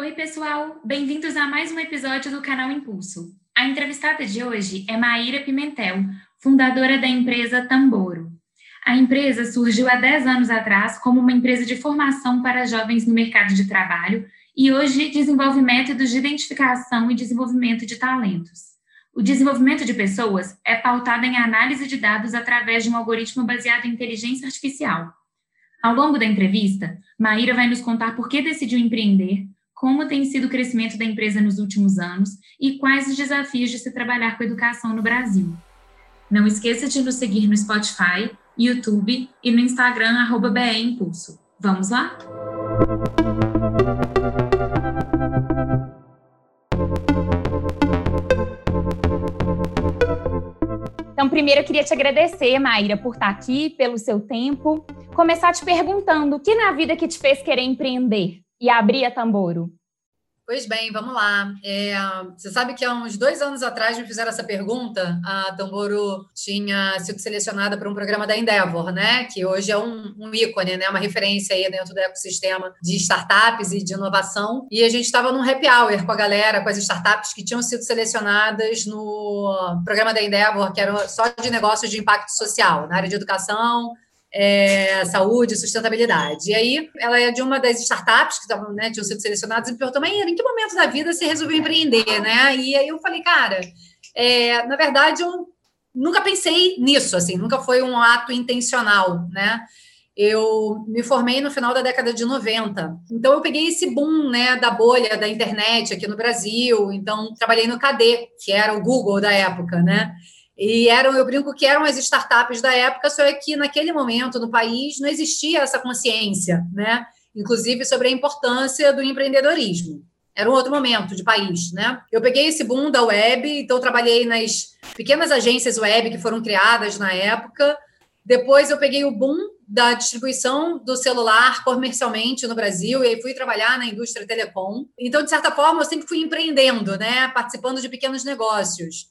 Oi, pessoal! Bem-vindos a mais um episódio do canal Impulso. A entrevistada de hoje é Maíra Pimentel, fundadora da empresa Tamboro. A empresa surgiu há 10 anos atrás como uma empresa de formação para jovens no mercado de trabalho e hoje desenvolve métodos de identificação e desenvolvimento de talentos. O desenvolvimento de pessoas é pautado em análise de dados através de um algoritmo baseado em inteligência artificial. Ao longo da entrevista, Maíra vai nos contar por que decidiu empreender, como tem sido o crescimento da empresa nos últimos anos e quais os desafios de se trabalhar com educação no Brasil. Não esqueça de nos seguir no Spotify, YouTube e no Instagram, arroba BE Impulso. Vamos lá? Então, primeiro eu queria te agradecer, Maíra, por estar aqui, pelo seu tempo. Começar te perguntando o que na vida que te fez querer empreender? E abrir a Tamboro? Pois bem, vamos lá. É, você sabe que há uns dois anos atrás me fizeram essa pergunta. A Tamboro tinha sido selecionada para um programa da Endeavor, né? Que hoje é um, um, ícone, né? Uma referência aí dentro do ecossistema de startups e de inovação. E a gente estava num happy hour com a galera, com as startups que tinham sido selecionadas no programa da Endeavor, que era só de negócios de impacto social, na área de educação, é, saúde, sustentabilidade. E aí, ela é de uma das startups que estavam, né, tinham sido selecionadas e me perguntou, em que momento da vida você resolveu empreender, né? E aí eu falei, cara, é, na verdade, eu nunca pensei nisso, assim, nunca foi um ato intencional, né? Eu me formei no final da década de 90. Então, eu peguei esse boom né, da bolha da internet aqui no Brasil. Então, trabalhei no KD, que era o Google da época, né? E eram, eu brinco que eram as startups da época, só que naquele momento no país não existia essa consciência, né? Inclusive sobre a importância do empreendedorismo. Era um outro momento de país, né? Eu peguei esse boom da web, então trabalhei nas pequenas agências web que foram criadas na época. Depois eu peguei o boom da distribuição do celular comercialmente no Brasil e aí fui trabalhar na indústria telecom. Então, de certa forma, eu sempre fui empreendendo, né? Participando de pequenos negócios.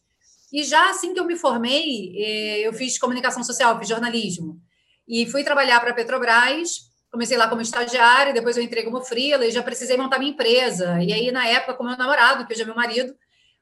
E já assim que eu me formei, eh, eu fiz comunicação social, fiz jornalismo. E fui trabalhar para a Petrobras, comecei lá como estagiária, depois eu entrei como freela e já precisei montar minha empresa. E aí, na época, com meu namorado, que hoje é meu marido,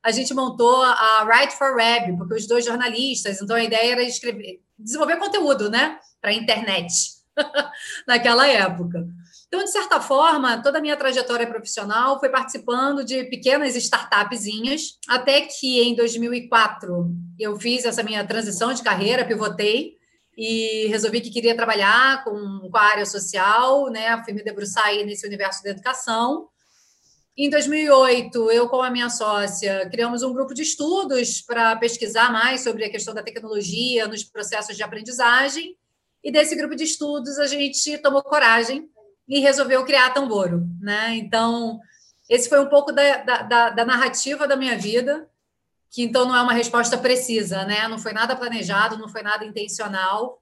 a gente montou a Write for Web, porque os dois jornalistas, então a ideia era escrever, desenvolver conteúdo, né, para a internet, naquela época. Então, de certa forma, toda a minha trajetória profissional foi participando de pequenas startupzinhas, até que em 2004 eu fiz essa minha transição de carreira, pivotei e resolvi que queria trabalhar com, com a área social, né? Fui me debruçar aí nesse universo da educação. Em 2008, eu com a minha sócia criamos um grupo de estudos para pesquisar mais sobre a questão da tecnologia nos processos de aprendizagem. E desse grupo de estudos a gente tomou coragem e resolveu criar Tamboro, né? Então, esse foi um pouco da, da, da, narrativa da minha vida, que então não é uma resposta precisa, né? Não foi nada planejado, não foi nada intencional,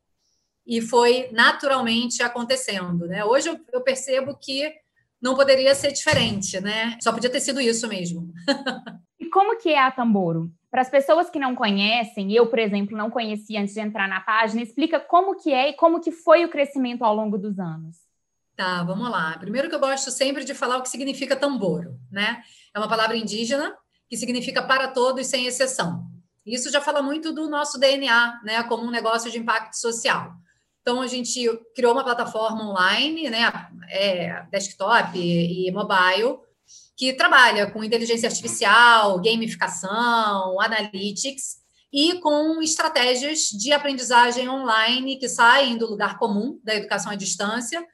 e foi naturalmente acontecendo, né? Hoje eu, eu percebo que não poderia ser diferente, né? Só podia ter sido isso mesmo. e como que é a Tamboro? Para as pessoas que não conhecem, eu, por exemplo, não conhecia antes de entrar na página, explica como que é e como que foi o crescimento ao longo dos anos. Tá, vamos lá. Primeiro que eu gosto sempre de falar o que significa tamboro, né? É uma palavra indígena que significa para todos sem exceção. Isso já fala muito do nosso DNA, né, como um negócio de impacto social. Então a gente criou uma plataforma online, né, é, desktop e mobile, que trabalha com inteligência artificial, gamificação, analytics e com estratégias de aprendizagem online que saem do lugar comum da educação à distância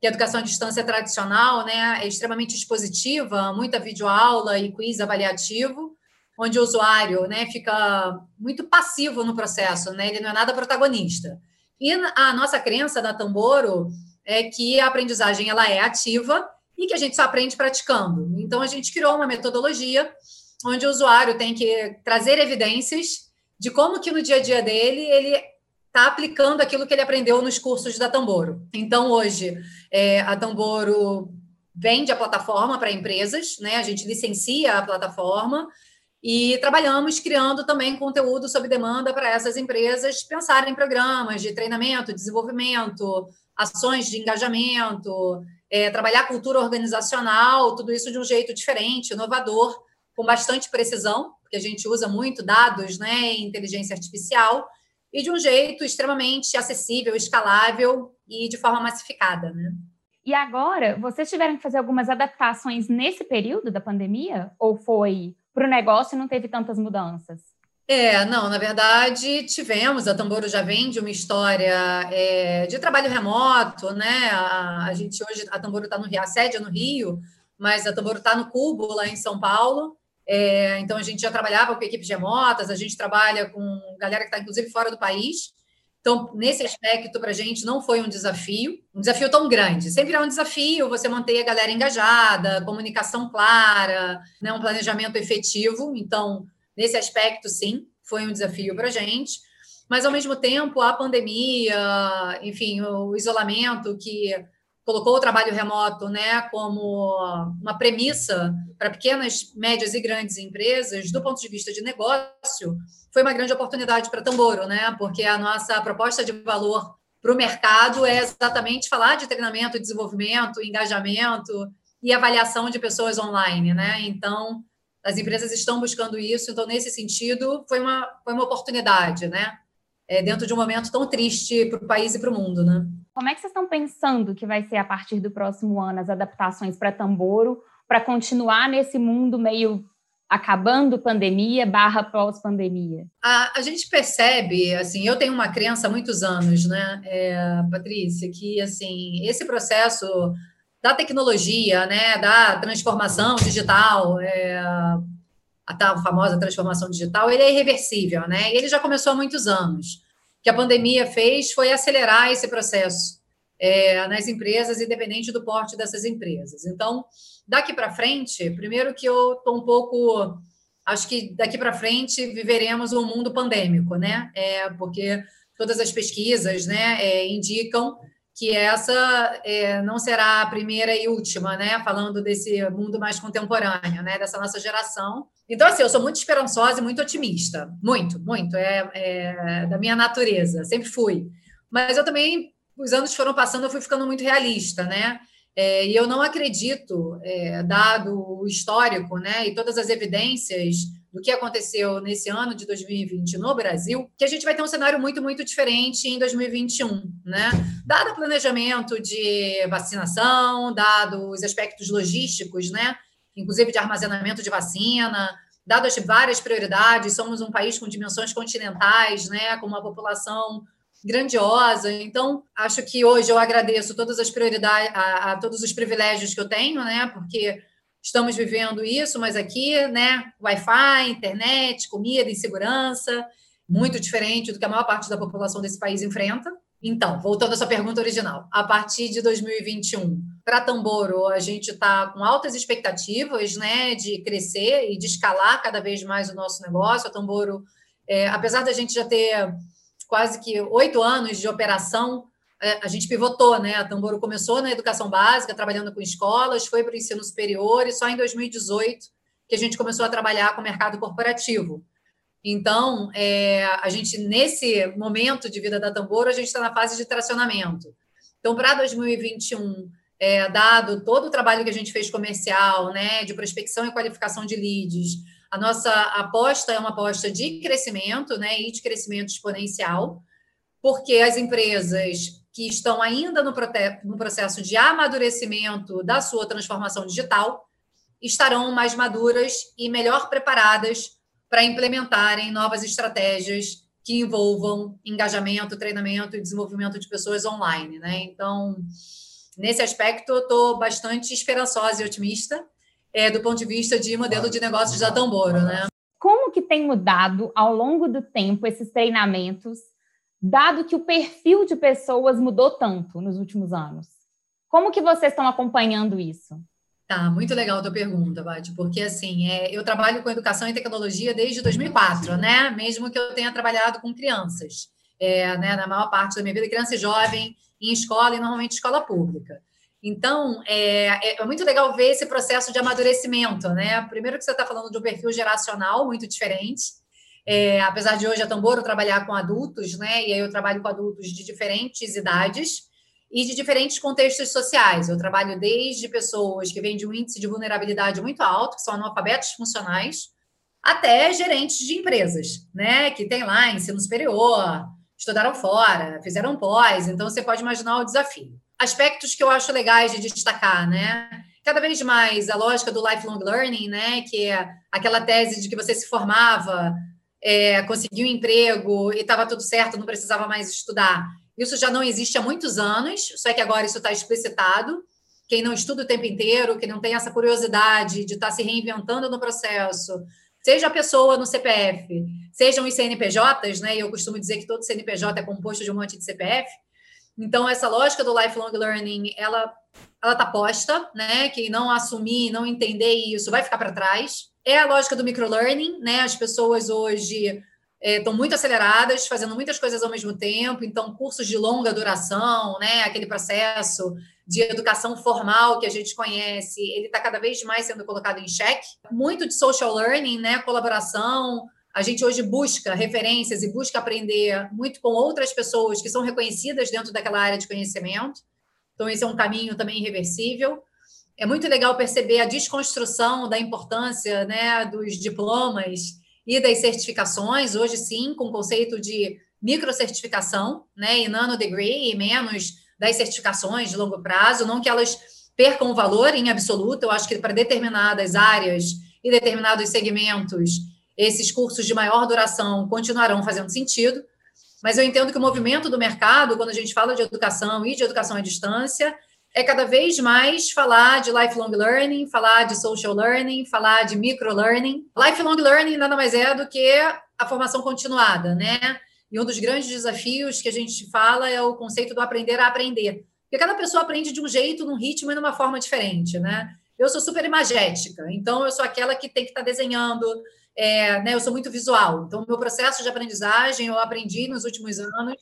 que a educação à distância tradicional né, é extremamente expositiva, muita videoaula e quiz avaliativo, onde o usuário né, fica muito passivo no processo, né, ele não é nada protagonista. E a nossa crença da Tamboro é que a aprendizagem ela é ativa e que a gente só aprende praticando. Então, a gente criou uma metodologia onde o usuário tem que trazer evidências de como que no dia a dia dele ele está aplicando aquilo que ele aprendeu nos cursos da Tamboro. Então, hoje, é, a Tamboro vende a plataforma para empresas, né? A gente licencia a plataforma e trabalhamos criando também conteúdo sob demanda para essas empresas pensarem em programas de treinamento, desenvolvimento, ações de engajamento, é, trabalhar cultura organizacional, tudo isso de um jeito diferente, inovador, com bastante precisão, porque a gente usa muito dados né, e inteligência artificial, e de um jeito extremamente acessível, escalável e de forma massificada. Né? E agora, vocês tiveram que fazer algumas adaptações nesse período da pandemia? Ou foi para o negócio e não teve tantas mudanças? É, não, na verdade tivemos, a Tamboro já vem de uma história é, de trabalho remoto, né? A, a gente hoje, a Tamboro está no Rio, a sede é no Rio, mas a Tamboro está no Cubo, lá em São Paulo. É, então a gente já trabalhava com equipes remotas, a gente trabalha com galera que está inclusive fora do país. Então, nesse aspecto, para a gente não foi um desafio, um desafio tão grande. Sempre é um desafio você manter a galera engajada, comunicação clara, né, um planejamento efetivo. Então, Nesse aspecto, sim, foi um desafio para a gente. Mas, ao mesmo tempo, a pandemia, enfim, o isolamento que colocou o trabalho remoto né, como uma premissa para pequenas, médias e grandes empresas, do ponto de vista de negócio, foi uma grande oportunidade para Tamboro, né? Porque a nossa proposta de valor para o mercado é exatamente falar de treinamento, desenvolvimento, engajamento e avaliação de pessoas online, né? Então, as empresas estão buscando isso, então, nesse sentido, foi uma, foi uma oportunidade, né? É, dentro de um momento tão triste para o país e para o mundo, né? Como é que vocês estão pensando que vai ser a partir do próximo ano as adaptações para Tamboro, para continuar nesse mundo meio acabando pandemia barra pós-pandemia? A, a, gente percebe, assim, eu tenho uma crença há muitos anos, né, é, Patrícia, que, assim, esse processo da tecnologia, né, da transformação digital, é, a tal famosa transformação digital, ele é irreversível, né? Ele já começou há muitos anos. Que a pandemia fez foi acelerar esse processo é, nas empresas, independente do porte dessas empresas. Então, daqui para frente, primeiro que eu estou um pouco. Acho que daqui para frente viveremos um mundo pandêmico, né? É, porque todas as pesquisas né, é, indicam que essa é, não será a primeira e última, né? Falando desse mundo mais contemporâneo, né? Dessa nossa geração. Então, assim, eu sou muito esperançosa e muito otimista. Muito, muito. É, é da minha natureza, sempre fui. Mas eu também, os anos foram passando, eu fui ficando muito realista, né? É, e eu não acredito, é, dado o histórico, né? E todas as evidências do que aconteceu nesse ano de 2020 no Brasil, que a gente vai ter um cenário muito, muito diferente em 2021, né? Dado o planejamento de vacinação, dado os aspectos logísticos, né? Inclusive de armazenamento de vacina, dado as várias prioridades, somos um país com dimensões continentais, né? Com uma população grandiosa. Então, acho que hoje eu agradeço todas as prioridades, a, a todos os privilégios que eu tenho, né? Porque estamos vivendo isso, mas aqui, né, Wi-Fi, internet, comida, insegurança, muito diferente do que a maior parte da população desse país enfrenta. Então, voltando à sua pergunta original, a partir de 2021, para Tamboro, a gente está com altas expectativas né, de crescer e de escalar cada vez mais o nosso negócio. A Tamboro, é, apesar da gente já ter quase que oito anos de operação, é, a gente pivotou, né? A Tamboro começou na educação básica, trabalhando com escolas, foi para o ensino superior e só em 2018 que a gente começou a trabalhar com o mercado corporativo. Então, é, a gente, nesse momento de vida da Tamboro, a gente está na fase de tracionamento. Então, para 2021, é, dado todo o trabalho que a gente fez comercial, né, de prospecção e qualificação de leads, a nossa aposta é uma aposta de crescimento, né, e de crescimento exponencial, porque as empresas que estão ainda no, no processo de amadurecimento da sua transformação digital estarão mais maduras e melhor preparadas para implementarem novas estratégias que envolvam engajamento, treinamento e desenvolvimento de pessoas online. Né? Então, nesse aspecto, eu estou bastante esperançosa e otimista é, do ponto de vista de modelo de negócios da Tamboro. Né? Como que tem mudado ao longo do tempo esses treinamentos dado que o perfil de pessoas mudou tanto nos últimos anos? Como que vocês estão acompanhando isso? Tá, muito legal a tua pergunta, Bate, porque assim, é, eu trabalho com educação e tecnologia desde 2004, né? Mesmo que eu tenha trabalhado com crianças, é, né? Na maior parte da minha vida, criança e jovem, em escola e normalmente escola pública. Então, é, é, é muito legal ver esse processo de amadurecimento, né? Primeiro que você está falando de um perfil geracional muito diferente, é, apesar de hoje a Tamboro trabalhar com adultos, né? E aí eu trabalho com adultos de diferentes idades. e de diferentes contextos sociais. Eu trabalho desde pessoas que vêm de um índice de vulnerabilidade muito alto, que são analfabetos funcionais, até gerentes de empresas, né? Que tem lá ensino superior, estudaram fora, fizeram pós, então você pode imaginar o desafio. Aspectos que eu acho legais de destacar, né? Cada vez mais a lógica do lifelong learning, né? Que é aquela tese de que você se formava, é, conseguiu um emprego e estava tudo certo, não precisava mais estudar. Isso já não existe há muitos anos, só que agora isso está explicitado. Quem não estuda o tempo inteiro, que não tem essa curiosidade de estar tá se reinventando no processo, seja a pessoa no CPF, sejam os CNPJs, né? E eu costumo dizer que todo CNPJ é composto de um monte de CPF. Então, essa lógica do lifelong learning, ela ela está posta, né? Quem não assumir, não entender isso, vai ficar para trás. É a lógica do microlearning, né? As pessoas hoje estão é, muito aceleradas, fazendo muitas coisas ao mesmo tempo, então cursos de longa duração, né? Aquele processo de educação formal que a gente conhece, ele está cada vez mais sendo colocado em xeque. Muito de social learning, né? Colaboração. A gente hoje busca referências e busca aprender muito com outras pessoas que são reconhecidas dentro daquela área de conhecimento. Então, esse é um caminho também irreversível. É muito legal perceber a desconstrução da importância né, dos diplomas e das certificações, hoje sim, com o conceito de microcertificação, né, e nano degree, e menos das certificações de longo prazo, não que elas percam o valor em absoluto, eu acho que para determinadas áreas e determinados segmentos, esses cursos de maior duração continuarão fazendo sentido, mas eu entendo que o movimento do mercado, quando a gente fala de educação e de educação à distância, é cada vez mais falar de lifelong learning, falar de social learning, falar de micro learning. Lifelong learning nada mais é do que a formação continuada, né? E um dos grandes desafios que a gente fala é o conceito do aprender a aprender. Porque cada pessoa aprende de um jeito, num ritmo e numa forma diferente, né? Eu sou super imagética, então eu sou aquela que tem que estar tá desenhando, é, né? Eu sou muito visual. Então, meu processo de aprendizagem, eu aprendi nos últimos anos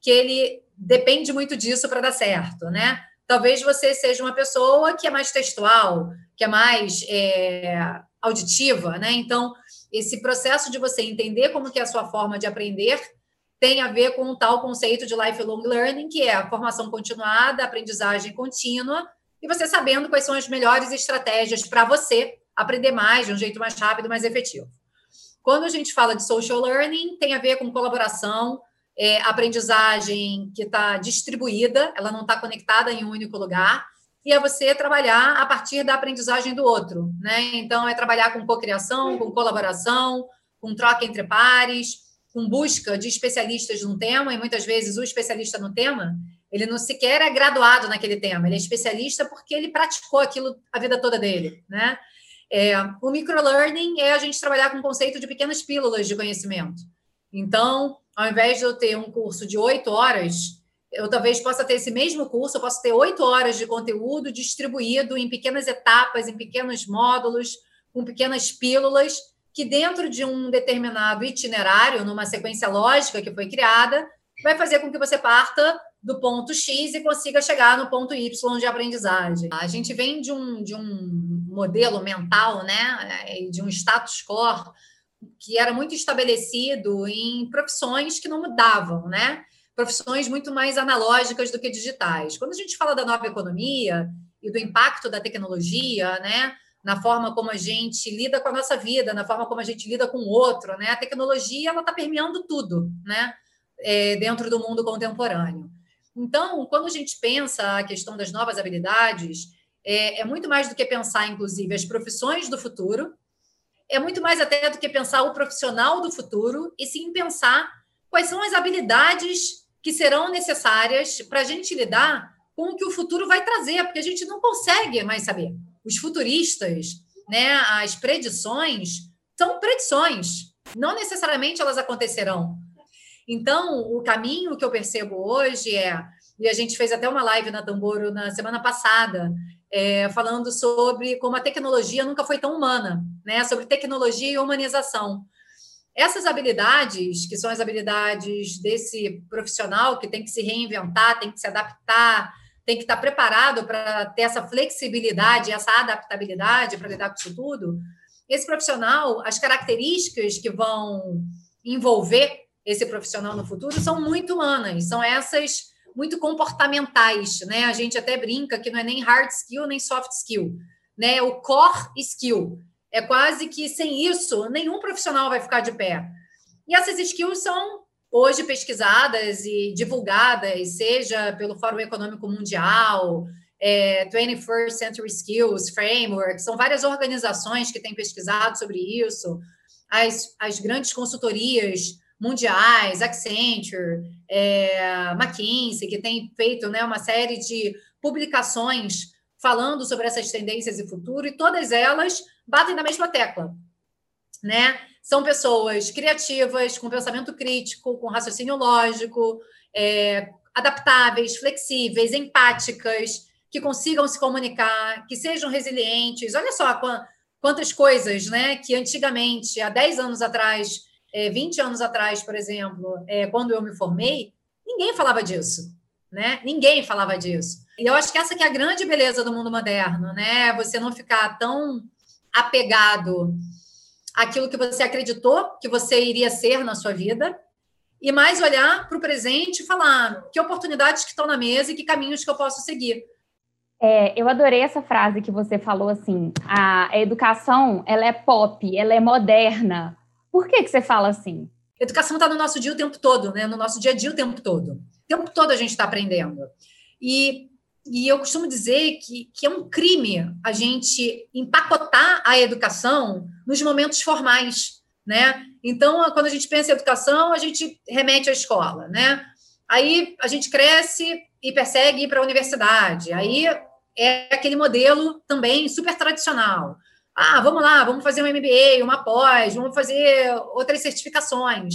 que ele depende muito disso para dar certo, né? Talvez você seja uma pessoa que é mais textual, que é mais é, auditiva, né? Então, esse processo de você entender como que é a sua forma de aprender tem a ver com o tal conceito de lifelong learning, que é a formação continuada, aprendizagem contínua, e você sabendo quais são as melhores estratégias para você aprender mais de um jeito mais rápido, mais efetivo. Quando a gente fala de social learning, tem a ver com colaboração, é, aprendizagem que está distribuída, ela não está conectada em um único lugar, e é você trabalhar a partir da aprendizagem do outro, né? Então, é trabalhar com cocriação, com colaboração, com troca entre pares, com busca de especialistas num tema, e muitas vezes o especialista no tema, ele não sequer é graduado naquele tema, ele é especialista porque ele praticou aquilo a vida toda dele, né? É, o microlearning é a gente trabalhar com o conceito de pequenas pílulas de conhecimento. Então, ao invés de eu ter um curso de oito horas, eu talvez possa ter esse mesmo curso, eu posso ter oito horas de conteúdo distribuído em pequenas etapas, em pequenos módulos, com pequenas pílulas, que dentro de um determinado itinerário, numa sequência lógica que foi criada, vai fazer com que você parta do ponto X e consiga chegar no ponto Y de aprendizagem. A gente vem de um, de um modelo mental, né, de um status quo que era muito estabelecido em profissões que não mudavam, né? Profissões muito mais analógicas do que digitais. Quando a gente fala da nova economia e do impacto da tecnologia, né? Na forma como a gente lida com a nossa vida, na forma como a gente lida com o outro, né? A tecnologia ela está permeando tudo, né? É, dentro do mundo contemporâneo. Então, quando a gente pensa a questão das novas habilidades, é, é muito mais do que pensar, inclusive, as profissões do futuro, é muito mais até do que pensar o profissional do futuro, e sim pensar quais são as habilidades que serão necessárias para a gente lidar com o que o futuro vai trazer, porque a gente não consegue mais saber. Os futuristas, né, as predições, são predições, não necessariamente elas acontecerão. Então, o caminho que eu percebo hoje é, e a gente fez até uma live na Tamboro na semana passada, é, falando sobre como a tecnologia nunca foi tão humana, né? Sobre tecnologia e humanização. Essas habilidades, que são as habilidades desse profissional que tem que se reinventar, tem que se adaptar, tem que estar preparado para ter essa flexibilidade, essa adaptabilidade para lidar com isso tudo. Esse profissional, as características que vão envolver esse profissional no futuro são muito humanas, são essas muito comportamentais, né? A gente até brinca que não é nem hard skill nem soft skill, né? O core skill. É quase que sem isso nenhum profissional vai ficar de pé. E essas skills são hoje pesquisadas e divulgadas, seja pelo Fórum Econômico Mundial, é, 21st Century Skills Framework, são várias organizações que têm pesquisado sobre isso, as, as grandes consultorias mundiais, Accenture, é, McKinsey, que tem feito né, uma série de publicações falando sobre essas tendências e futuro, e todas elas batem na mesma tecla. Né? São pessoas criativas, com pensamento crítico, com raciocínio lógico, é, adaptáveis, flexíveis, empáticas, que consigam se comunicar, que sejam resilientes. Olha só quantas coisas né, que antigamente, há 10 anos atrás, é, 20 anos atrás, por exemplo, é, quando eu me formei, ninguém falava disso. Né? Ninguém falava disso. E eu acho que essa que é a grande beleza do mundo moderno, né? Você não ficar tão apegado àquilo que você acreditou que você iria ser na sua vida, e mais olhar para o presente e falar que oportunidades que estão na mesa e que caminhos que eu posso seguir. É, eu adorei essa frase que você falou assim. A, a educação ela é pop, ela é moderna. Por que, que você fala assim? Educação está no nosso dia o tempo todo, né? No nosso dia a dia o tempo todo. O tempo todo a gente está aprendendo. E, e eu costumo dizer que, que é um crime a gente empacotar a educação nos momentos formais, né? Então, quando a gente pensa em educação, a gente remete à escola, né? Aí a gente cresce e persegue ir para a universidade. Aí é aquele modelo também super tradicional. Ah, vamos lá, vamos fazer um MBA, uma pós, vamos fazer outras certificações.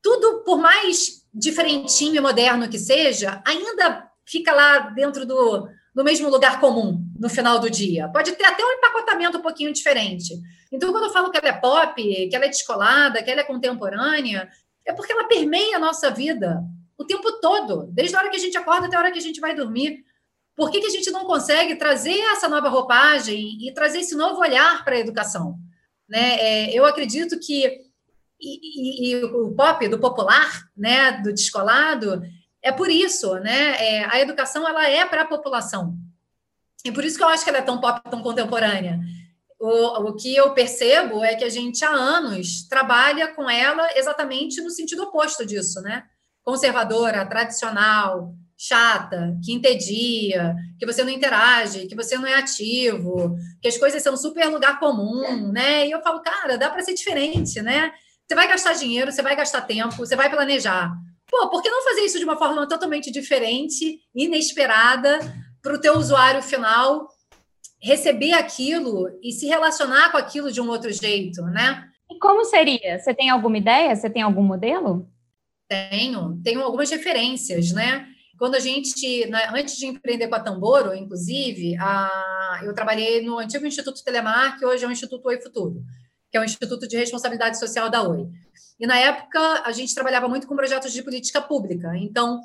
Tudo, por mais diferentinho e moderno que seja, ainda fica lá dentro do, do mesmo lugar comum no final do dia. Pode ter até um empacotamento um pouquinho diferente. Então, quando eu falo que ela é pop, que ela é descolada, que ela é contemporânea, é porque ela permeia a nossa vida o tempo todo, desde a hora que a gente acorda até a hora que a gente vai dormir. Por que, que a gente não consegue trazer essa nova roupagem e trazer esse novo olhar para a educação? Né? É, eu acredito que e, e, e, o pop do popular, né, do descolado, é por isso, né? É, a educação ela é para a população e por isso que eu acho que ela é tão pop, tão contemporânea. O, o que eu percebo é que a gente há anos trabalha com ela exatamente no sentido oposto disso, né? Conservadora, tradicional, chata, que entedia, que você não interage, que você não é ativo, que as coisas são super lugar comum, né? E eu falo, cara, dá para ser diferente, né? Você vai gastar dinheiro, você vai gastar tempo, você vai planejar. Pô, por que não fazer isso de uma forma totalmente diferente, inesperada, para o teu usuário final receber aquilo e se relacionar com aquilo de um outro jeito, né? E como seria? Você tem alguma ideia? Você tem algum modelo? Tenho, tenho algumas referências, né? Quando a gente, né, antes de empreender com a Tamboro, inclusive, a, eu trabalhei no antigo Instituto Telemar, que hoje é o Instituto Oi Futuro, que é o Instituto de Responsabilidade Social da Oi. E na época a gente trabalhava muito com projetos de política pública. Então,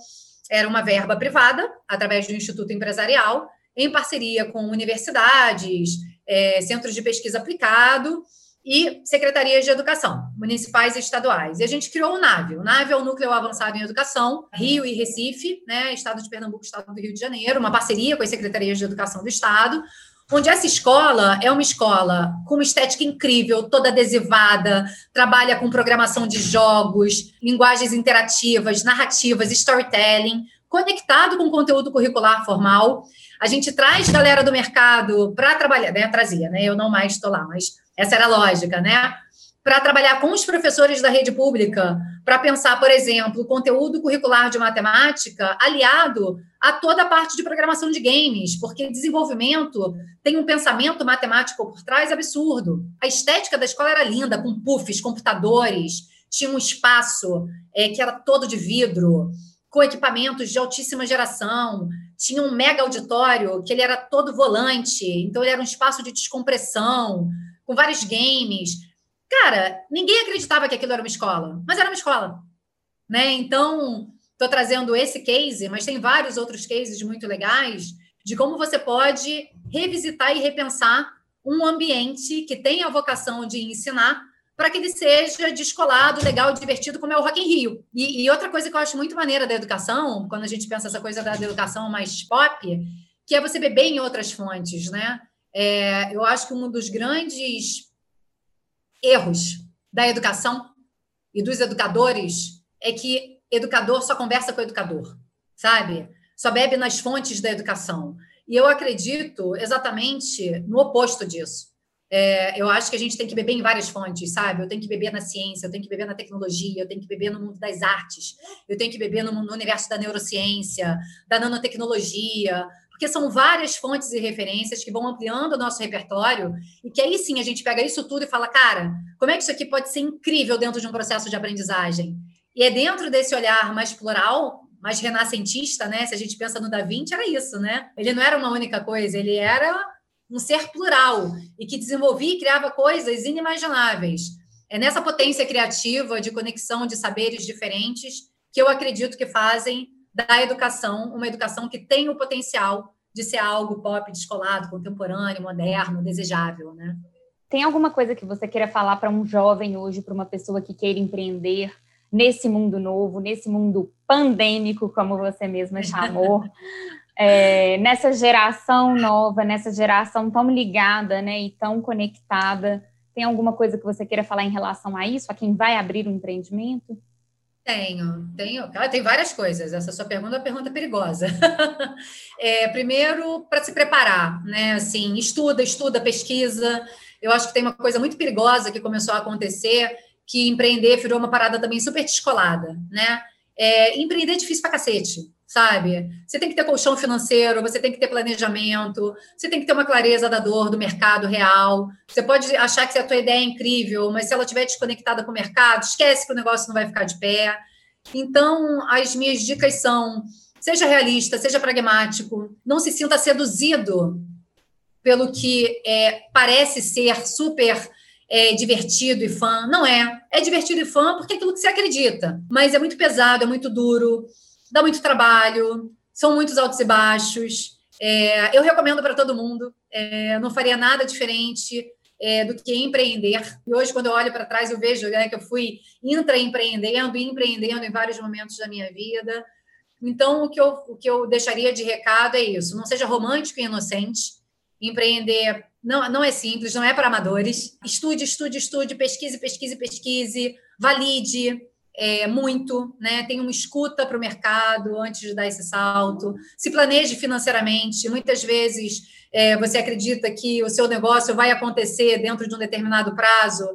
era uma verba privada, através do Instituto Empresarial, em parceria com universidades, é, centros de pesquisa aplicado e secretarias de educação, municipais e estaduais. E a gente criou o NAVE. O NAVE é o Núcleo Avançado em Educação, Rio e Recife, né, Estado de Pernambuco, Estado do Rio de Janeiro, uma parceria com as secretarias de educação do Estado, onde essa escola é uma escola com uma estética incrível, toda adesivada, trabalha com programação de jogos, linguagens interativas, narrativas, storytelling, conectado com conteúdo curricular formal. A gente traz galera do mercado para trabalhar, né? Trazia, né? Eu não mais estou lá, mas essa era a lógica, né? Para trabalhar com os professores da rede pública, para pensar, por exemplo, o conteúdo curricular de matemática aliado a toda a parte de programação de games, porque desenvolvimento tem um pensamento matemático por trás absurdo. A estética da escola era linda, com puffs, computadores, tinha um espaço é, que era todo de vidro, com equipamentos de altíssima geração, tinha um mega auditório que ele era todo volante, então ele era um espaço de descompressão, com vários games. Cara, ninguém acreditava que aquilo era uma escola, mas era uma escola. Né? Então, estou trazendo esse case, mas tem vários outros cases muito legais de como você pode revisitar e repensar um ambiente que tem a vocação de ensinar, para que ele seja descolado, legal, divertido, como é o Rock in Rio. E, e, outra coisa que eu acho muito maneira da educação, quando a gente pensa essa coisa da educação mais pop, que é você beber em outras fontes, né? É, eu acho que um dos grandes erros da educação e dos educadores é que educador só conversa com educador, sabe? Só bebe nas fontes da educação. E eu acredito exatamente no oposto disso. É, eu acho que a gente tem que beber em várias fontes, sabe? Eu tenho que beber na ciência, eu tenho que beber na tecnologia, eu tenho que beber no mundo das artes, eu tenho que beber no, no universo da neurociência, da nanotecnologia, porque são várias fontes e referências que vão ampliando o nosso repertório e que aí sim a gente pega isso tudo e fala, cara, como é que isso aqui pode ser incrível dentro de um processo de aprendizagem? E é dentro desse olhar mais plural, mais renascentista, né? Se a gente pensa no Da Vinci, era isso, né? Ele não era uma única coisa, ele era um ser plural e que desenvolvia e criava coisas inimagináveis. É nessa potência criativa de conexão de saberes diferentes que eu acredito que fazem da educação uma educação que tem o potencial de ser algo pop, descolado, contemporâneo, moderno, desejável, né? Tem alguma coisa que você queira falar para um jovem hoje, para uma pessoa que queira empreender nesse mundo novo, nesse mundo pandêmico, como você mesma chamou? é, nessa geração nova, nessa geração tão ligada né, e tão conectada. Tem alguma coisa que você queira falar em relação a isso, a quem vai abrir um empreendimento? Tenho, tenho. Tem várias coisas. Essa sua pergunta é uma pergunta perigosa. é, primeiro, para se preparar, né? Assim, estuda, estuda, pesquisa. Eu acho que tem uma coisa muito perigosa que começou a acontecer, que empreender virou uma parada também super descolada, né? É, empreender é difícil pra cacete sabe? Você tem que ter colchão financeiro, você tem que ter planejamento, você tem que ter uma clareza da dor do mercado real. Você pode achar que a tua ideia é incrível, mas se ela estiver desconectada com o mercado, esquece que o negócio não vai ficar de pé. Então, as minhas dicas são: seja realista, seja pragmático, não se sinta seduzido pelo que é, parece ser super é, divertido e fã. Não é. É divertido e fã porque é aquilo que você acredita, mas é muito pesado, é muito duro dá muito trabalho, são muitos altos e baixos. É, eu recomendo para todo mundo, é, não faria nada diferente é, do que empreender. E hoje, quando eu olho para trás, eu vejo né, que eu fui intraempreendendo e empreendendo em vários momentos da minha vida. Então, o que, eu, o que eu deixaria de recado é isso: não seja romântico e inocente. Empreender não, não é simples, não é para amadores. Estude, estude, estude, pesquise, pesquise, pesquise, valide é, muito, né? Tem uma escuta para o mercado antes de dar esse salto, se planeje financeiramente. Muitas vezes é, você acredita que o seu negócio vai acontecer dentro de um determinado prazo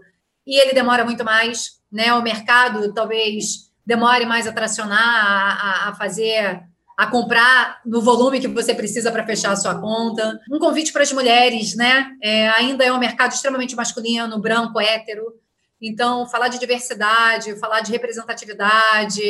e ele demora muito mais, né? O mercado talvez demore mais a tracionar, a, a fazer, a comprar no volume que você precisa para fechar a sua conta. Um convite para as mulheres, né? É, ainda é um mercado extremamente masculino, branco, hétero. Então, falar de diversidade, falar de representatividade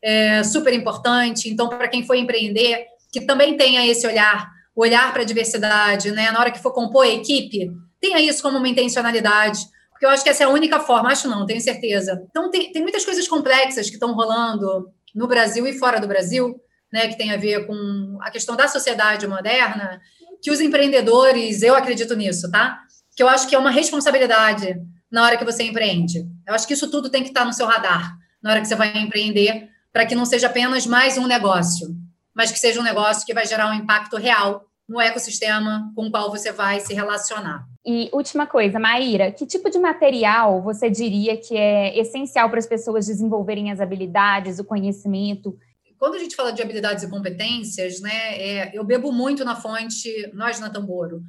é super importante. Então, para quem for empreender, que também tenha esse olhar, olhar para a diversidade, né? Na hora que for compor a equipe, tenha isso como uma intencionalidade, porque eu acho que essa é a única forma, acho não, tenho certeza. Então, tem, tem muitas coisas complexas que estão rolando no Brasil e fora do Brasil, né, que tem a ver com a questão da sociedade moderna, que os empreendedores, eu acredito nisso, tá? Que eu acho que é uma responsabilidade na hora que você empreende. Eu acho que isso tudo tem que estar no seu radar na hora que você vai empreender, para que não seja apenas mais um negócio, mas que seja um negócio que vai gerar um impacto real no ecossistema com o qual você vai se relacionar. E última coisa, Maíra, que tipo de material você diria que é essencial para as pessoas desenvolverem as habilidades, o conhecimento? Quando a gente fala de habilidades e competências, né, é, eu bebo muito na fonte, nós na Tamboro,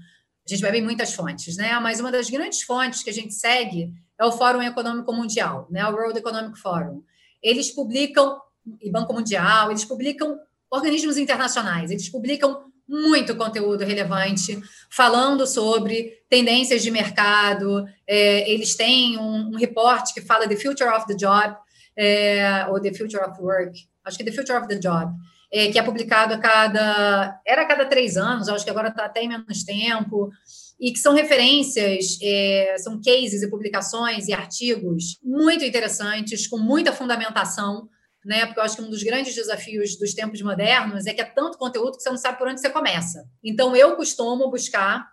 a gente bebe em muitas fontes, né? Mas uma das grandes fontes que a gente segue é o Fórum Econômico Mundial, né? O World Economic Forum. Eles publicam, e Banco Mundial, eles publicam organismos internacionais, eles publicam muito conteúdo relevante falando sobre tendências de mercado. É, eles têm um, um reporte que fala The Future of the Job, é, ou The Future of Work, acho que The Future of the Job é, que é publicado a cada. Era a cada três anos, acho que agora está até em menos tempo, e que são referências, é, são cases e publicações e artigos muito interessantes, com muita fundamentação, né? Porque eu acho que um dos grandes desafios dos tempos modernos é que é tanto conteúdo que você não sabe por onde você começa. Então, eu costumo buscar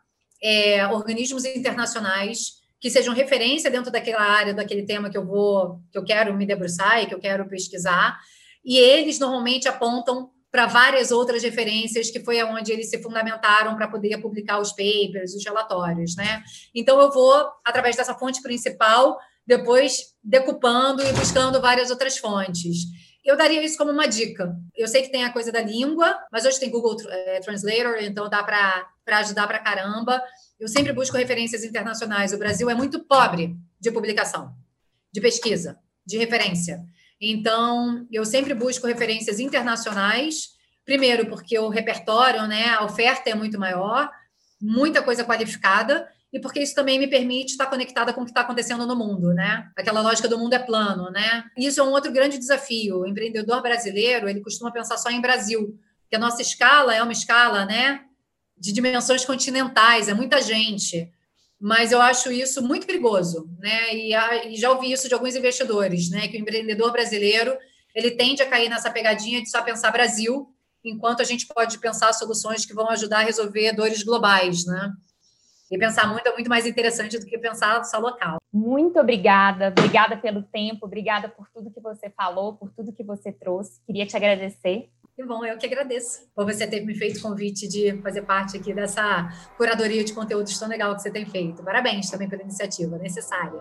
é, organismos internacionais que sejam referência dentro daquela área, daquele tema que eu vou, que eu quero me debruçar e que eu quero pesquisar. E eles normalmente apontam para várias outras referências que foi aonde eles se fundamentaram para poder publicar os papers, os relatórios, né? Então eu vou através dessa fonte principal, depois decupando e buscando várias outras fontes. Eu daria isso como uma dica. Eu sei que tem a coisa da língua, mas hoje tem Google é, Translator, então dá para ajudar para caramba. Eu sempre busco referências internacionais. O Brasil é muito pobre de publicação, de pesquisa, de referência. Então, eu sempre busco referências internacionais, primeiro porque o repertório, né, a oferta é muito maior, muita coisa qualificada, e porque isso também me permite estar conectada com o que está acontecendo no mundo, né? Aquela lógica do mundo é plano, né? Isso é um outro grande desafio. O empreendedor brasileiro, ele costuma pensar só em Brasil, porque a nossa escala é uma escala, né, de dimensões continentais, é muita gente. Mas eu acho isso muito perigoso, né? E, e já ouvi isso de alguns investidores, né? Que o empreendedor brasileiro ele tende a cair nessa pegadinha de só pensar Brasil, enquanto a gente pode pensar soluções que vão ajudar a resolver dores globais, né? E pensar muito é muito mais interessante do que pensar só local. Muito obrigada, obrigada pelo tempo, obrigada por tudo que você falou, por tudo que você trouxe. Queria te agradecer. Que bom, eu que agradeço por você ter me feito o convite de fazer parte aqui dessa curadoria de conteúdos tão legal que você tem feito. Parabéns também pela iniciativa necessária.